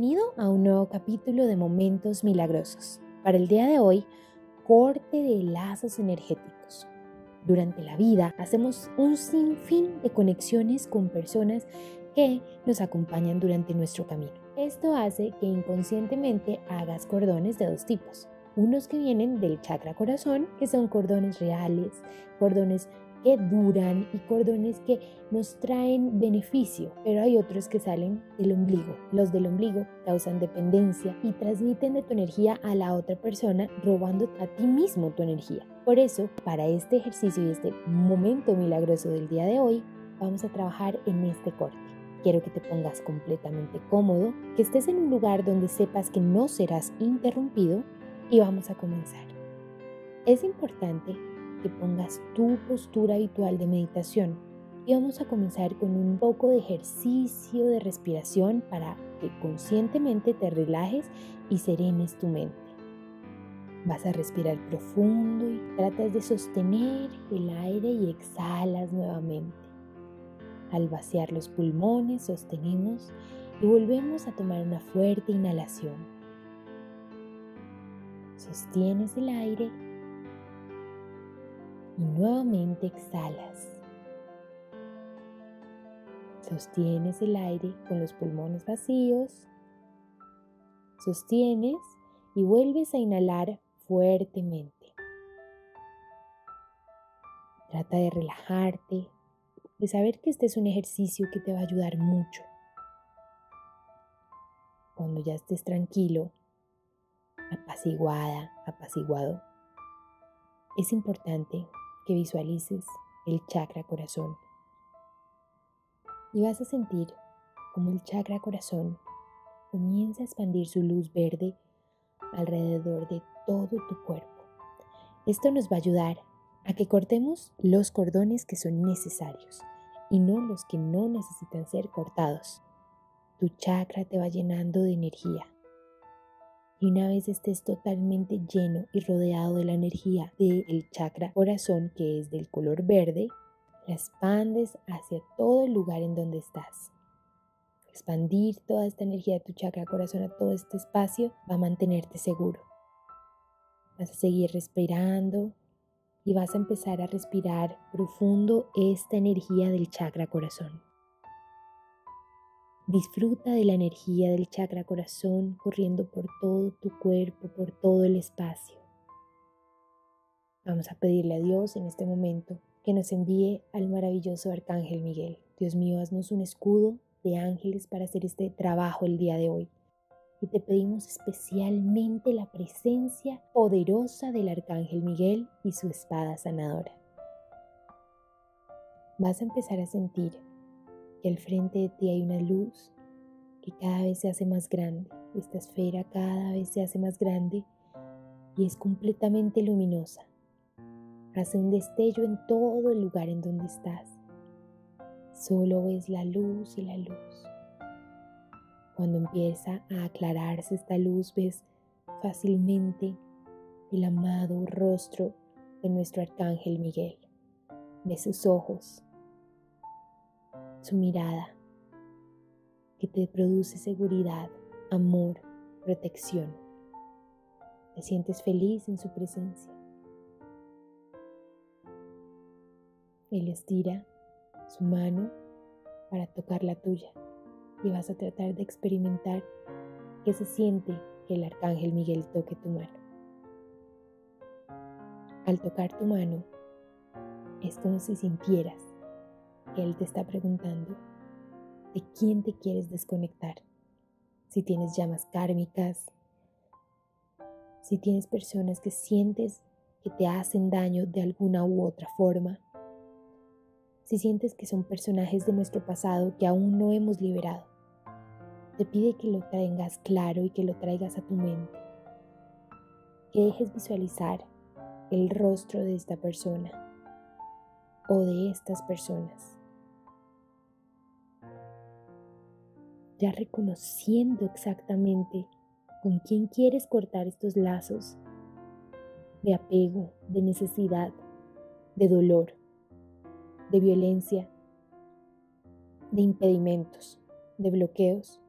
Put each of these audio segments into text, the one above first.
Bienvenido a un nuevo capítulo de Momentos Milagrosos. Para el día de hoy, corte de lazos energéticos. Durante la vida hacemos un sinfín de conexiones con personas que nos acompañan durante nuestro camino. Esto hace que inconscientemente hagas cordones de dos tipos. Unos que vienen del chakra corazón, que son cordones reales, cordones que duran y cordones que nos traen beneficio, pero hay otros que salen del ombligo. Los del ombligo causan dependencia y transmiten de tu energía a la otra persona, robando a ti mismo tu energía. Por eso, para este ejercicio y este momento milagroso del día de hoy, vamos a trabajar en este corte. Quiero que te pongas completamente cómodo, que estés en un lugar donde sepas que no serás interrumpido y vamos a comenzar. Es importante que pongas tu postura habitual de meditación y vamos a comenzar con un poco de ejercicio de respiración para que conscientemente te relajes y serenes tu mente. Vas a respirar profundo y tratas de sostener el aire y exhalas nuevamente. Al vaciar los pulmones sostenemos y volvemos a tomar una fuerte inhalación. Sostienes el aire y nuevamente exhalas. Sostienes el aire con los pulmones vacíos. Sostienes y vuelves a inhalar fuertemente. Trata de relajarte, de saber que este es un ejercicio que te va a ayudar mucho. Cuando ya estés tranquilo, apaciguada, apaciguado, es importante que visualices el chakra corazón. Y vas a sentir como el chakra corazón comienza a expandir su luz verde alrededor de todo tu cuerpo. Esto nos va a ayudar a que cortemos los cordones que son necesarios y no los que no necesitan ser cortados. Tu chakra te va llenando de energía y una vez estés totalmente lleno y rodeado de la energía del chakra corazón, que es del color verde, la expandes hacia todo el lugar en donde estás. Expandir toda esta energía de tu chakra corazón a todo este espacio va a mantenerte seguro. Vas a seguir respirando y vas a empezar a respirar profundo esta energía del chakra corazón. Disfruta de la energía del chakra corazón corriendo por todo tu cuerpo, por todo el espacio. Vamos a pedirle a Dios en este momento que nos envíe al maravilloso Arcángel Miguel. Dios mío, haznos un escudo de ángeles para hacer este trabajo el día de hoy. Y te pedimos especialmente la presencia poderosa del Arcángel Miguel y su espada sanadora. Vas a empezar a sentir que al frente de ti hay una luz que cada vez se hace más grande. Esta esfera cada vez se hace más grande y es completamente luminosa. Hace un destello en todo el lugar en donde estás. Solo ves la luz y la luz. Cuando empieza a aclararse esta luz, ves fácilmente el amado rostro de nuestro arcángel Miguel. Ves sus ojos, su mirada, que te produce seguridad, amor, protección. Te sientes feliz en su presencia. Él estira su mano para tocar la tuya y vas a tratar de experimentar qué se siente que el arcángel Miguel toque tu mano. Al tocar tu mano, es como si sintieras él te está preguntando de quién te quieres desconectar. Si tienes llamas kármicas, si tienes personas que sientes que te hacen daño de alguna u otra forma, si sientes que son personajes de nuestro pasado que aún no hemos liberado, te pide que lo tengas claro y que lo traigas a tu mente, que dejes visualizar el rostro de esta persona o de estas personas ya reconociendo exactamente con quién quieres cortar estos lazos de apego, de necesidad, de dolor, de violencia, de impedimentos, de bloqueos.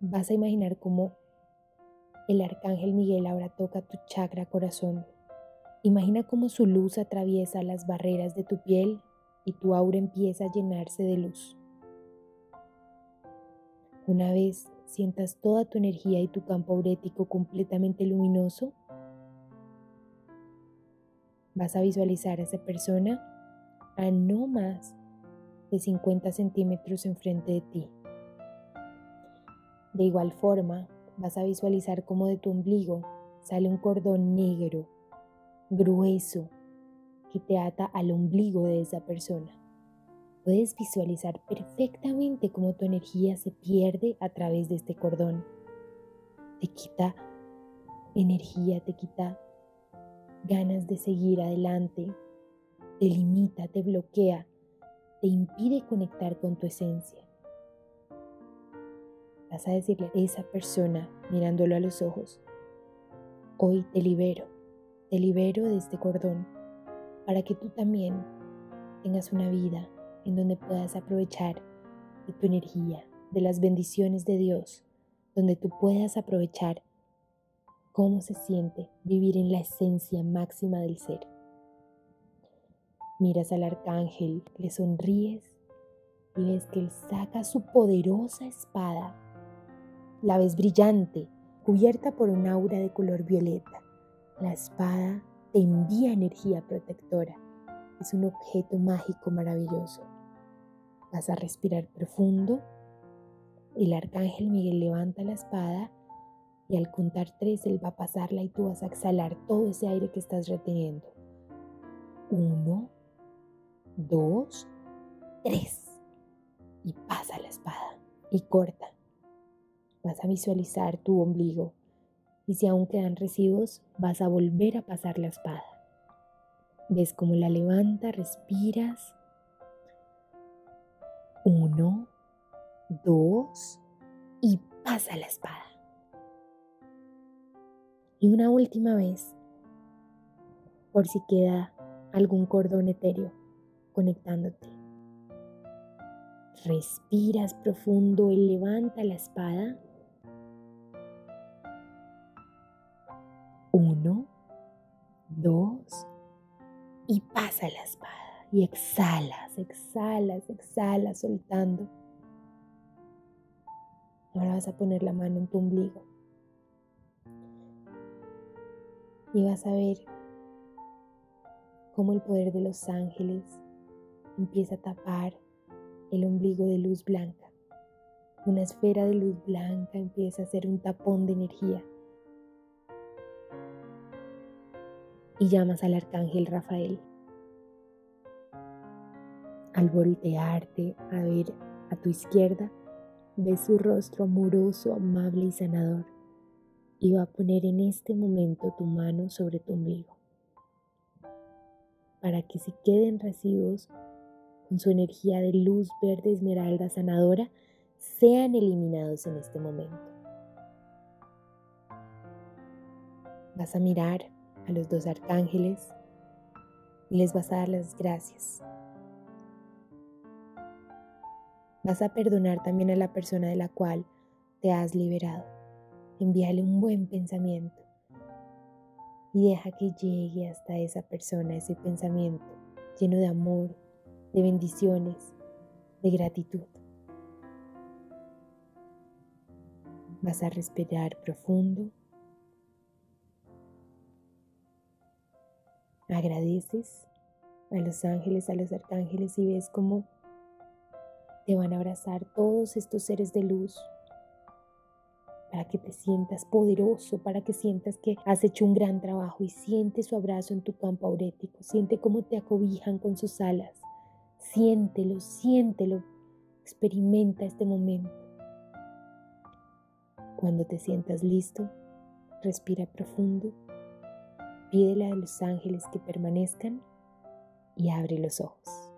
vas a imaginar cómo el arcángel Miguel ahora toca tu chakra corazón. Imagina cómo su luz atraviesa las barreras de tu piel y tu aura empieza a llenarse de luz. Una vez sientas toda tu energía y tu campo aurético completamente luminoso, vas a visualizar a esa persona a no más de 50 centímetros enfrente de ti. De igual forma, vas a visualizar cómo de tu ombligo sale un cordón negro, grueso, que te ata al ombligo de esa persona. Puedes visualizar perfectamente cómo tu energía se pierde a través de este cordón. Te quita energía, te quita ganas de seguir adelante, te limita, te bloquea, te impide conectar con tu esencia. Vas a decirle a esa persona mirándolo a los ojos, hoy te libero, te libero de este cordón para que tú también tengas una vida en donde puedas aprovechar de tu energía, de las bendiciones de Dios, donde tú puedas aprovechar cómo se siente vivir en la esencia máxima del ser. Miras al arcángel, le sonríes y ves que él saca su poderosa espada la ves brillante, cubierta por un aura de color violeta. La espada te envía energía protectora. Es un objeto mágico maravilloso. Vas a respirar profundo. El arcángel Miguel levanta la espada y al contar tres él va a pasarla y tú vas a exhalar todo ese aire que estás reteniendo. Uno, dos, tres. Y pasa la espada y corta. Vas a visualizar tu ombligo y si aún quedan residuos, vas a volver a pasar la espada. Ves cómo la levanta, respiras. Uno, dos y pasa la espada. Y una última vez, por si queda algún cordón etéreo conectándote. Respiras profundo y levanta la espada Uno, dos, y pasa la espada. Y exhalas, exhalas, exhalas, soltando. Ahora vas a poner la mano en tu ombligo. Y vas a ver cómo el poder de los ángeles empieza a tapar el ombligo de luz blanca. Una esfera de luz blanca empieza a ser un tapón de energía y llamas al arcángel Rafael. Al voltearte a ver a tu izquierda, ves su rostro amoroso, amable y sanador y va a poner en este momento tu mano sobre tu ombligo para que si queden residuos con su energía de luz verde esmeralda sanadora sean eliminados en este momento. Vas a mirar a los dos arcángeles y les vas a dar las gracias. Vas a perdonar también a la persona de la cual te has liberado. Envíale un buen pensamiento y deja que llegue hasta esa persona ese pensamiento lleno de amor, de bendiciones, de gratitud. Vas a respirar profundo agradeces a los ángeles, a los arcángeles y ves cómo te van a abrazar todos estos seres de luz para que te sientas poderoso, para que sientas que has hecho un gran trabajo y siente su abrazo en tu campo aurético, siente cómo te acobijan con sus alas, siéntelo, siéntelo, experimenta este momento. Cuando te sientas listo, respira profundo Pídele a los ángeles que permanezcan y abre los ojos.